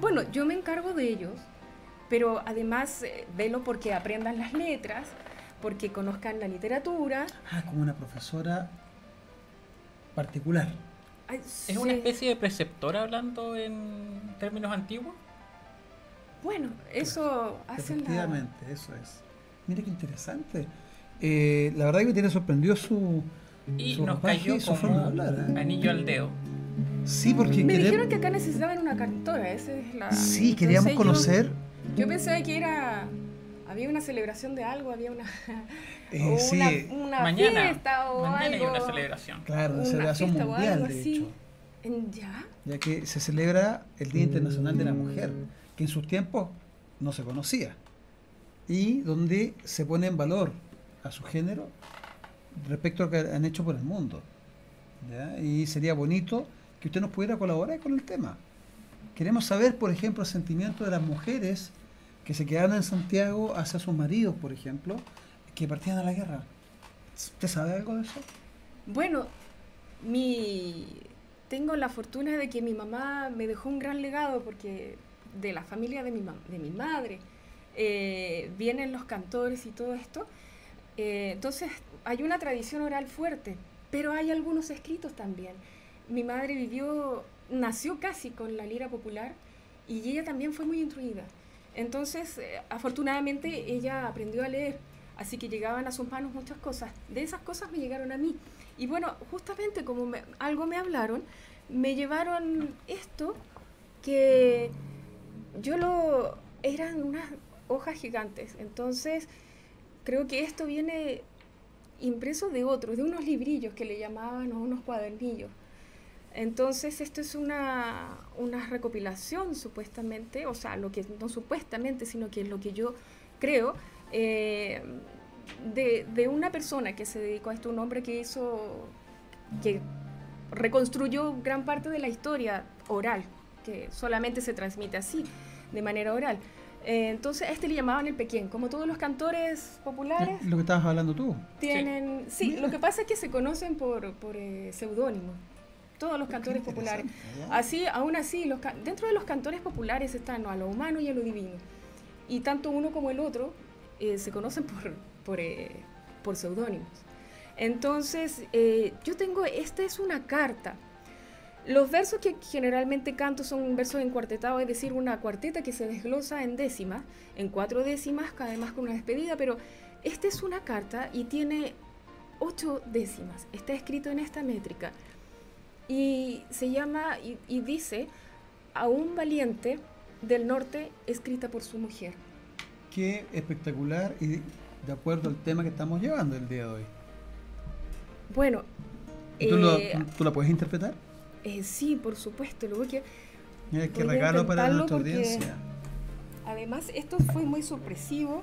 Bueno, yo me encargo de ellos, pero además eh, velo porque aprendan las letras, porque conozcan la literatura. Ah, como una profesora particular. Ay, ¿Es una especie de preceptora hablando en términos antiguos? Bueno, eso hacen la... Efectivamente, eso es. Mire qué interesante. Eh, la verdad que me tiene sorprendido su, Y su nos cayó y su forma de hablar. ¿eh? anillo al dedo. Sí, porque Me dijeron que acá necesitaban una cantora, esa es la... sí, queríamos Entonces yo- conocer. Yo, pensé que era... Había una celebración de algo, había una... eh, o sí, una, una mañana, fiesta o mañana hay algo. una celebración. claro, una una celebración fiesta o mundial, algo de así. hecho. En- ¿Ya? ya que se celebra el Día Internacional de la Mujer, que en sus tiempos no se conocía, y donde se pone en valor a su género respecto a lo que han hecho por el mundo. Y sería bonito que usted nos pudiera colaborar con el tema. Queremos saber, por ejemplo, el sentimiento de las mujeres que se quedaron en Santiago hacia sus maridos, por ejemplo, que partían a la guerra. ¿Usted sabe algo de eso? Bueno, mi tengo la fortuna de que mi mamá me dejó un gran legado porque de la familia de mi, de mi madre eh, vienen los cantores y todo esto. Eh, entonces hay una tradición oral fuerte, pero hay algunos escritos también. Mi madre vivió, nació casi con la lira popular y ella también fue muy instruida. Entonces, eh, afortunadamente, ella aprendió a leer, así que llegaban a sus manos muchas cosas. De esas cosas me llegaron a mí. Y bueno, justamente como me- algo me hablaron, me llevaron esto que yo lo... eran unas hojas gigantes. Entonces, creo que esto viene impreso de otros, de unos librillos que le llamaban o unos cuadernillos. Entonces, esto es una, una recopilación supuestamente, o sea, lo que no supuestamente, sino que es lo que yo creo, eh, de, de una persona que se dedicó a esto, un hombre que hizo, que reconstruyó gran parte de la historia oral, que solamente se transmite así, de manera oral. Eh, entonces, a este le llamaban el pequeño, como todos los cantores populares Lo que estabas hablando tú. tienen, sí, lo que pasa es que se conocen por, por eh, seudónimo, todos los cantores populares. Así, aún así, los, dentro de los cantores populares están a lo humano y a lo divino. Y tanto uno como el otro eh, se conocen por, por, eh, por seudónimos. Entonces, eh, yo tengo, esta es una carta. Los versos que generalmente canto son versos encuartetados, es decir, una cuarteta que se desglosa en décimas, en cuatro décimas, además con una despedida, pero esta es una carta y tiene ocho décimas. Está escrito en esta métrica. Y se llama, y, y dice, a un valiente del norte escrita por su mujer. Qué espectacular y de acuerdo al tema que estamos llevando el día de hoy. Bueno. ¿Tú, lo- eh, tú la puedes interpretar? Eh, sí, por supuesto. Luego que Mira, qué regalo para nuestra audiencia. Además, esto fue muy sorpresivo.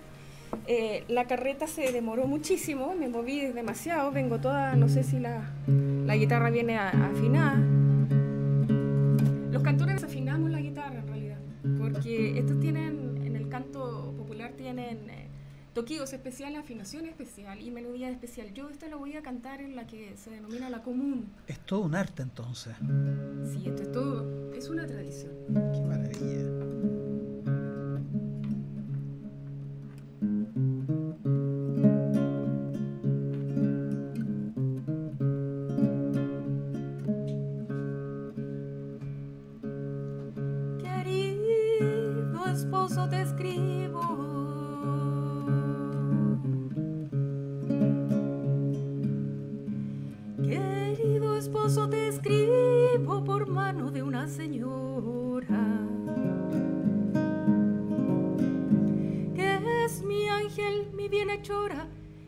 Eh, la carreta se demoró muchísimo, me moví demasiado, vengo toda, no sé si la, la guitarra viene a- afinada. Los cantores desafinamos la guitarra en realidad, porque estos tienen, en el canto popular tienen eh, toquillos especiales, afinación especial y melodía especial. Yo esta la voy a cantar en la que se denomina la común. Es todo un arte entonces. Sí, esto es todo, es una tradición. Qué maravilla.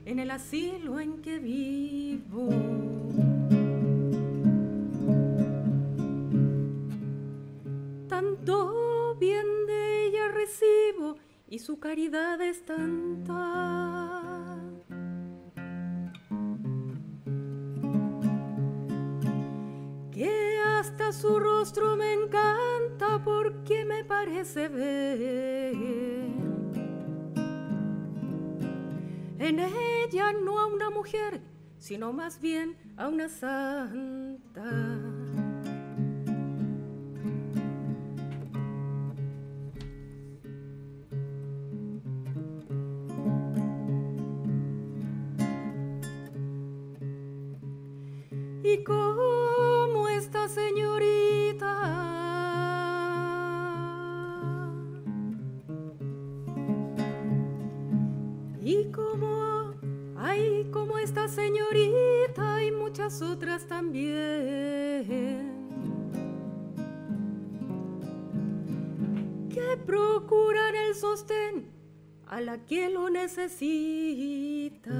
En el asilo en que vivo. tanto bien de ella recibo y su caridad es tanta. Que hasta su rostro me encanta porque me parece ver en ella no a una mujer, sino más bien a una santa. La que lo necesita.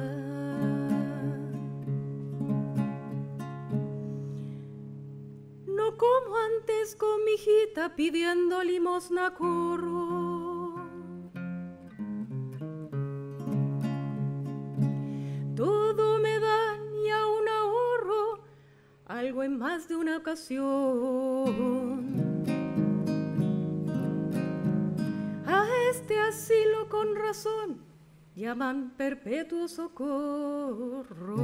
No como antes con mi hijita pidiendo limosna corro. Todo me dan y aún ahorro algo en más de una ocasión. Este asilo con razón llaman perpetuo socorro.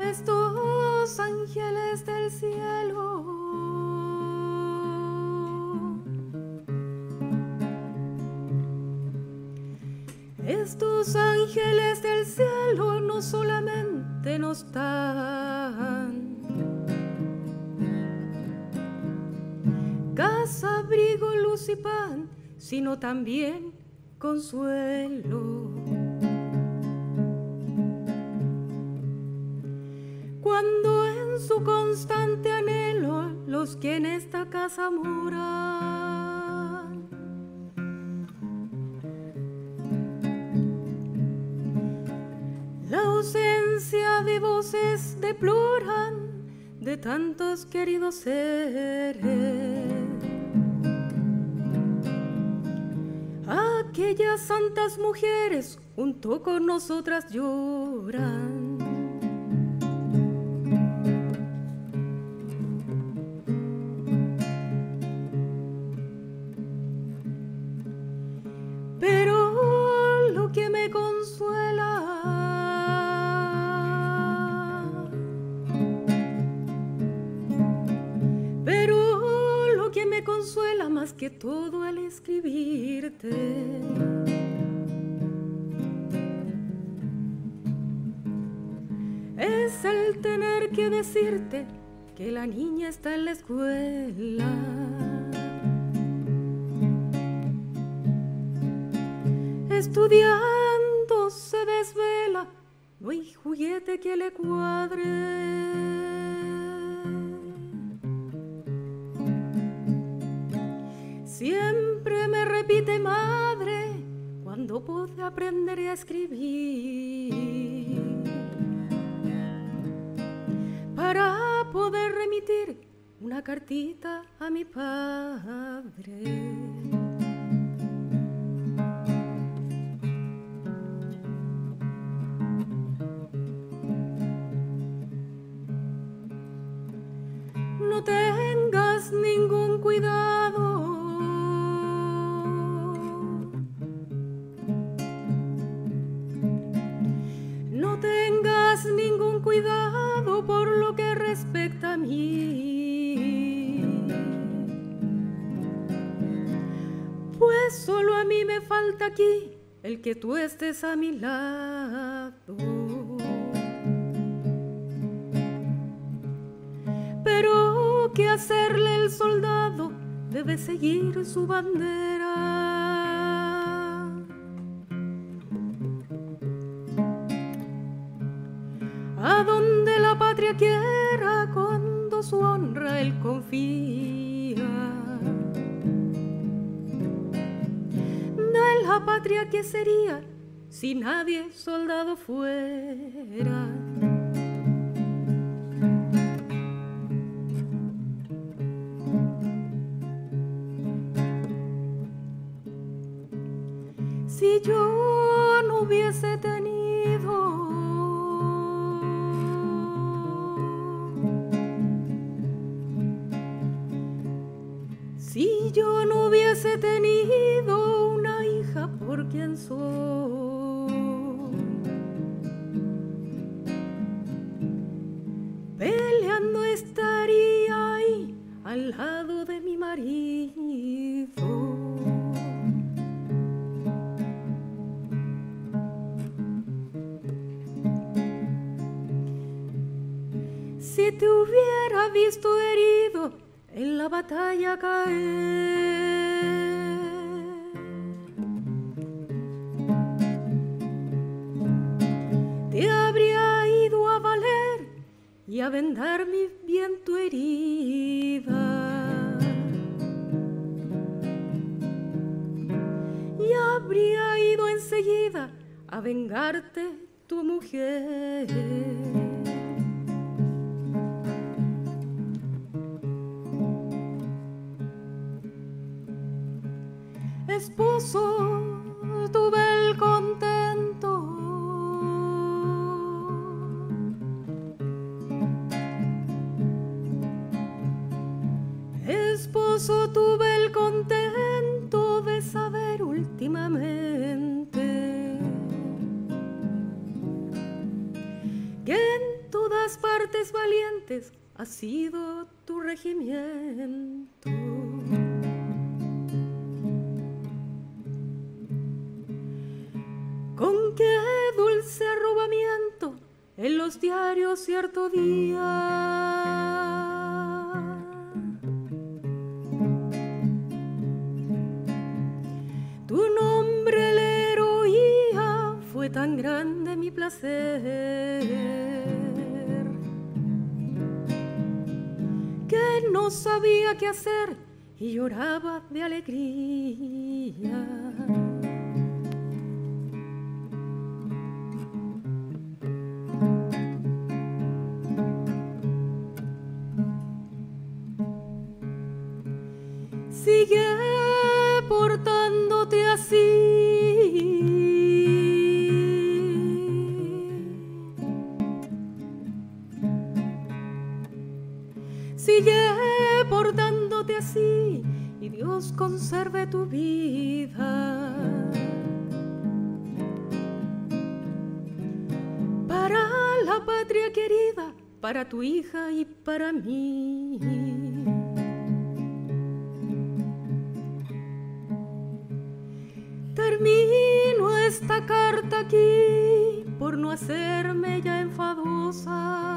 estos ángeles del cielo. Estos ángeles del cielo no solamente nos dan casa, abrigo, luz y pan, sino también consuelo. cuando en su constante anhelo los que en esta casa moran. La de voces deploran de tantos queridos seres. Aquellas santas mujeres junto con nosotras lloran. Que todo al escribirte es el tener que decirte que la niña está en la escuela. Estudiando se desvela, no hay juguete que le cuadre. Madre cuando pude aprender a escribir para poder remitir una cartita a mi padre. Aquí el que tú estés a mi lado. Pero que hacerle el soldado debe seguir su bandera. A donde la patria quiera, cuando su honra él confía. Patria que sería si nadie soldado fuera. Si yo no hubiese tenido Si yo no hubiese tenido por quien soy, peleando estaría ahí al lado de mi marido. Si te hubiera visto herido en la batalla caer. Tu mujer. En los diarios cierto día. Tu nombre leer oía, fue tan grande mi placer que no sabía qué hacer y lloraba de alegría. Conserve tu vida. Para la patria querida, para tu hija y para mí. Termino esta carta aquí por no hacerme ya enfadosa.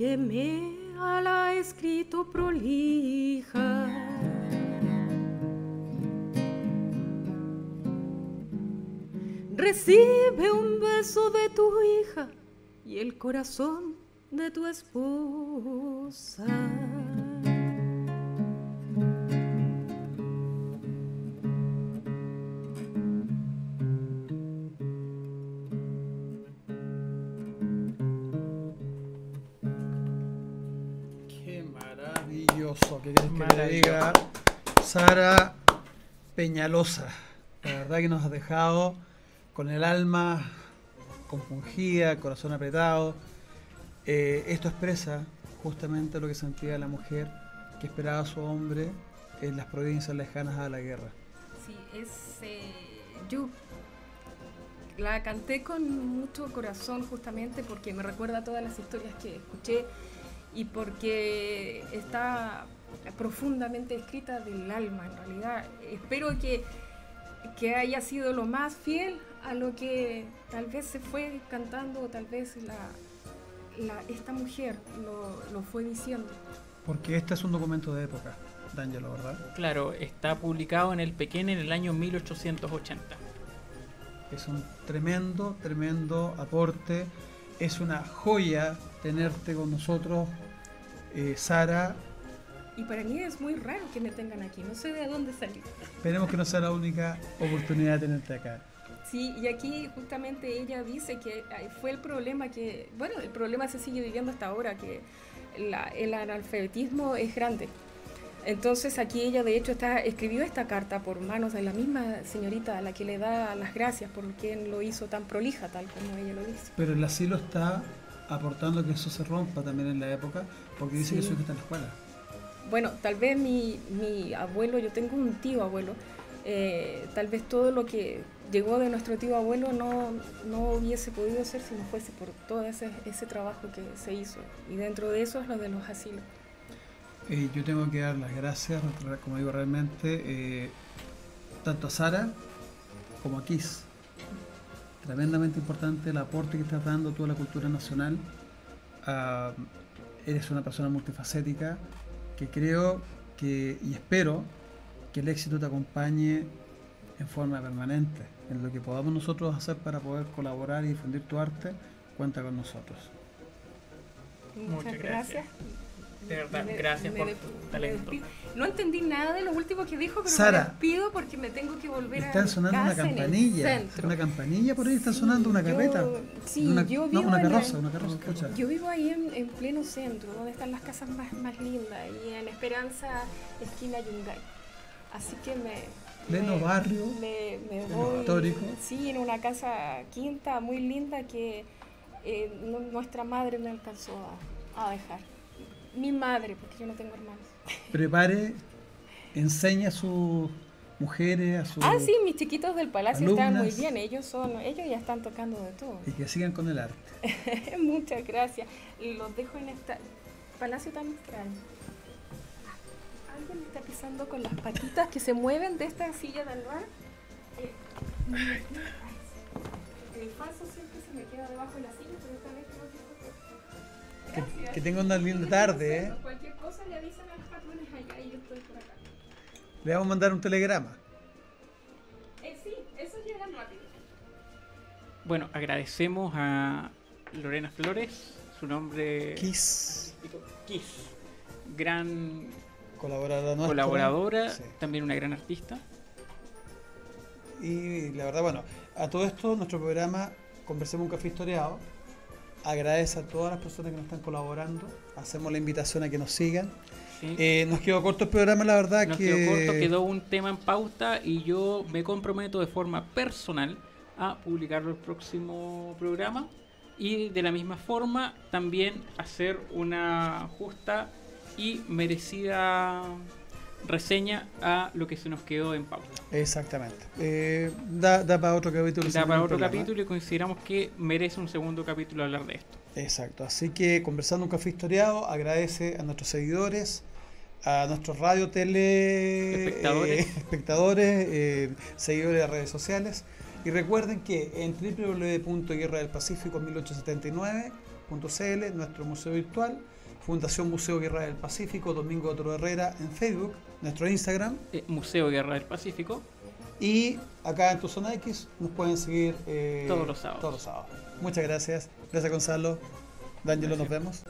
Que me ha escrito prolija. Recibe un beso de tu hija y el corazón de tu esposa. Sara Peñalosa. La verdad que nos has dejado con el alma compungida, corazón apretado. Eh, esto expresa justamente lo que sentía la mujer que esperaba a su hombre en las provincias lejanas a la guerra. Sí, es. eh, yo la canté con mucho corazón justamente porque me recuerda a todas las historias que escuché y porque está profundamente escrita del alma en realidad. Espero que, que haya sido lo más fiel a lo que tal vez se fue cantando o tal vez la, la- esta mujer lo, lo fue diciendo. Porque este es un documento de época, D'Angelo, ¿verdad? Claro, está publicado en el Pequén en el año 1880. Es un tremendo, tremendo aporte. Es una joya tenerte con nosotros, eh, Sara. Y para mí es muy raro que me tengan aquí, no sé de dónde salir. Esperemos que no sea la única oportunidad de tenerte acá. Sí, y aquí justamente ella dice que fue el problema que, bueno, el problema se sigue viviendo hasta ahora, que la- el analfabetismo es grande. Entonces aquí ella de hecho está, escribió esta carta por manos de la misma señorita a la que le da las gracias por quien lo hizo tan prolija, tal como ella lo dice. Pero el asilo está aportando que eso se rompa también en la época, porque dice que Sí. su hija está en la escuela. Bueno, tal vez mi, mi abuelo, yo tengo un tío abuelo, eh, tal vez todo lo que llegó de nuestro tío abuelo no, no hubiese podido ser si no fuese por todo ese, ese trabajo que se hizo. Y dentro de eso es lo de los asilos. Eh, yo tengo que dar las gracias, como digo realmente, eh, tanto a Sara como a Kiss. Tremendamente importante el aporte que estás dando tú a la cultura nacional. Ah, eres una persona multifacética que creo que y espero que el éxito te acompañe en forma permanente. En lo que podamos nosotros hacer para poder colaborar y difundir tu arte, cuenta con nosotros. Muchas, Muchas gracias. De verdad, gracias por me talento. despido. No entendí nada de lo último que dijo, pero Sara, me despido porque me tengo que volver a Están mi sonando una casa en el campanilla. centro. Una campanilla por ahí está Sí, sonando una yo- carreta. sí, una, yo no, vivo una en la- carroza, una carroza, escucha. Yo vivo ahí en, en pleno centro, donde están las casas más, más lindas, y en Esperanza, esquina Yungay. Así que me. Pleno me- barrio, Me, voy. histórico. Sí, en una casa quinta muy linda que eh, nu- nuestra madre me alcanzó a, a dejar. Mi madre, porque yo no tengo hermanos. Prepare, enseña a sus mujeres, a sus. Ah, sí, mis chiquitos del palacio están muy alumnas. bien. Ellos son, ellos ya están tocando de todo. Y que sigan con el arte. Muchas gracias. Los dejo en este palacio tan extraño. Alguien me está pisando con las patitas que se mueven de esta silla de albar. Eh, el paso siempre se me queda debajo de la silla, Gracias. que tenga una linda tarde, ¿eh? Cualquier cosa le avisan a los patrones allá y yo estoy por acá. Le vamos a mandar un telegrama. Eh, sí, eso llega rápido. Bueno, agradecemos a Lorena Flores, su nombre Kiss, Kiss, gran colaboradora nuestra. colaboradora, Sí. también una gran artista. Y la verdad, bueno, a todo esto, nuestro programa Conversemos un Café Historiado agradece a todas las personas que nos están colaborando. Hacemos la invitación a que nos sigan. ¿sí? Eh, nos quedó corto el programa, la verdad Nos que. quedó corto, quedó un tema en pauta y yo me comprometo de forma personal a publicarlo el próximo programa y de la misma forma también hacer una justa y merecida reseña a lo que se nos quedó en pauta. Exactamente. Eh, da, da para otro capítulo. Da para otro capítulo y consideramos que merece un segundo capítulo hablar de esto. Exacto. Así que conversando un café historiado, agradece a nuestros seguidores, a nuestros radio, tele Espectadores. eh, espectadores, eh, seguidores de redes sociales. Y recuerden que en www.guerradelpacifico1879.cl, nuestro museo virtual, Fundación Museo Guerra del Pacífico, Domingo Otro Herrera en Facebook, nuestro Instagram. Eh, Museo Guerra del Pacífico. Y acá en tu zona X nos pueden seguir eh, todos, los sábados. todos los sábados. Muchas gracias. Gracias Gonzalo. D'Angelo, nos vemos.